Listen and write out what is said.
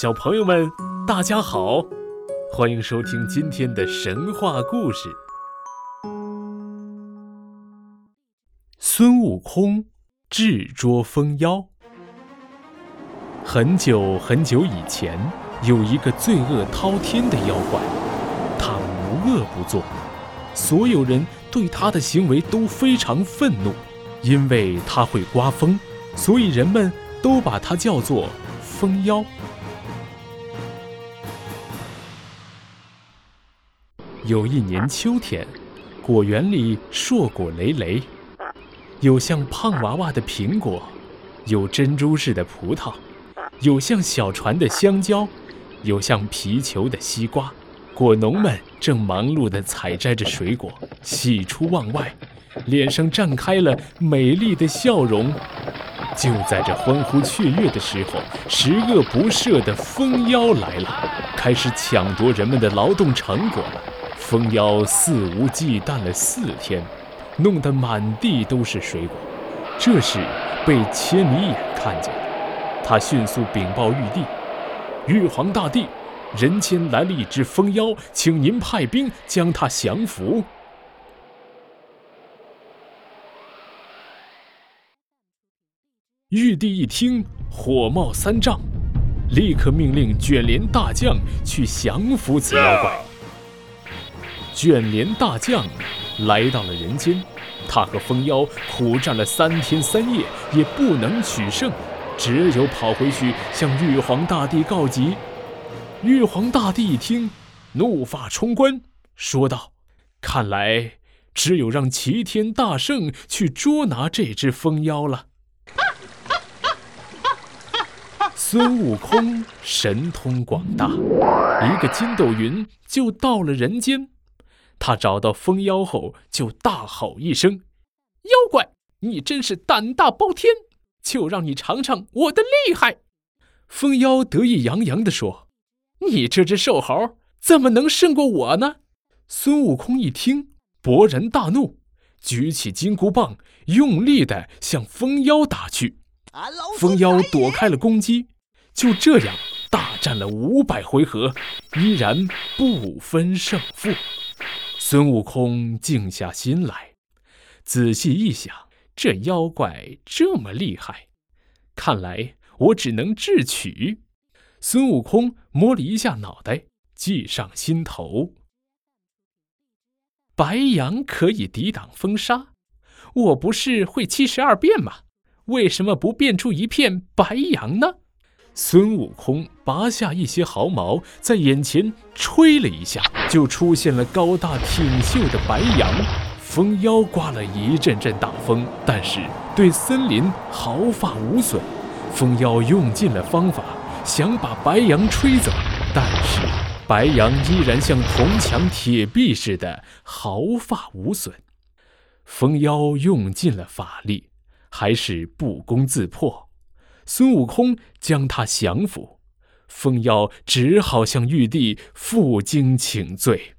小朋友们，大家好，欢迎收听今天的神话故事。孙悟空智捉蜂妖。很久很久以前，有一个罪恶滔天的妖怪，他无恶不作，所有人对他的行为都非常愤怒，因为他会刮风，所以人们都把他叫做蜂妖。有一年秋天，果园里硕果累累，有像胖娃娃的苹果，有珍珠似的葡萄，有像小船的香蕉，有像皮球的西瓜。果农们正忙碌地采摘着水果，喜出望外，脸上绽开了美丽的笑容。就在这欢呼雀跃的时候，十恶不赦的蜂妖来了，开始抢夺人们的劳动成果了。蜂妖肆无忌惮了四天，弄得满地都是水果。这时被千里眼看见了，他迅速禀报玉帝：“玉皇大帝，人间来了一只蜂妖，请您派兵将它降服。”玉帝一听，火冒三丈，立刻命令卷帘大将去降服此妖怪。卷帘大将来到了人间，他和蜂妖苦战了三天三夜，也不能取胜，只有跑回去向玉皇大帝告急。玉皇大帝一听，怒发冲冠，说道：“看来只有让齐天大圣去捉拿这只蜂妖了。”孙悟空神通广大，一个筋斗云就到了人间。他找到蜂妖后，就大吼一声：“妖怪，你真是胆大包天！就让你尝尝我的厉害！”蜂妖得意洋洋地说：“你这只瘦猴怎么能胜过我呢？”孙悟空一听，勃然大怒，举起金箍棒，用力地向蜂妖打去。蜂妖躲开了攻击，就这样大战了五百回合，依然不分胜负。孙悟空静下心来，仔细一想，这妖怪这么厉害，看来我只能智取。孙悟空摸了一下脑袋，计上心头。白羊可以抵挡风沙，我不是会七十二变吗？为什么不变出一片白羊呢？孙悟空拔下一些毫毛，在眼前吹了一下，就出现了高大挺秀的白羊。风妖刮了一阵阵大风，但是对森林毫发无损。风妖用尽了方法，想把白羊吹走，但是白羊依然像铜墙铁壁似的毫发无损。风妖用尽了法力，还是不攻自破。孙悟空将他降服，凤妖只好向玉帝负荆请罪。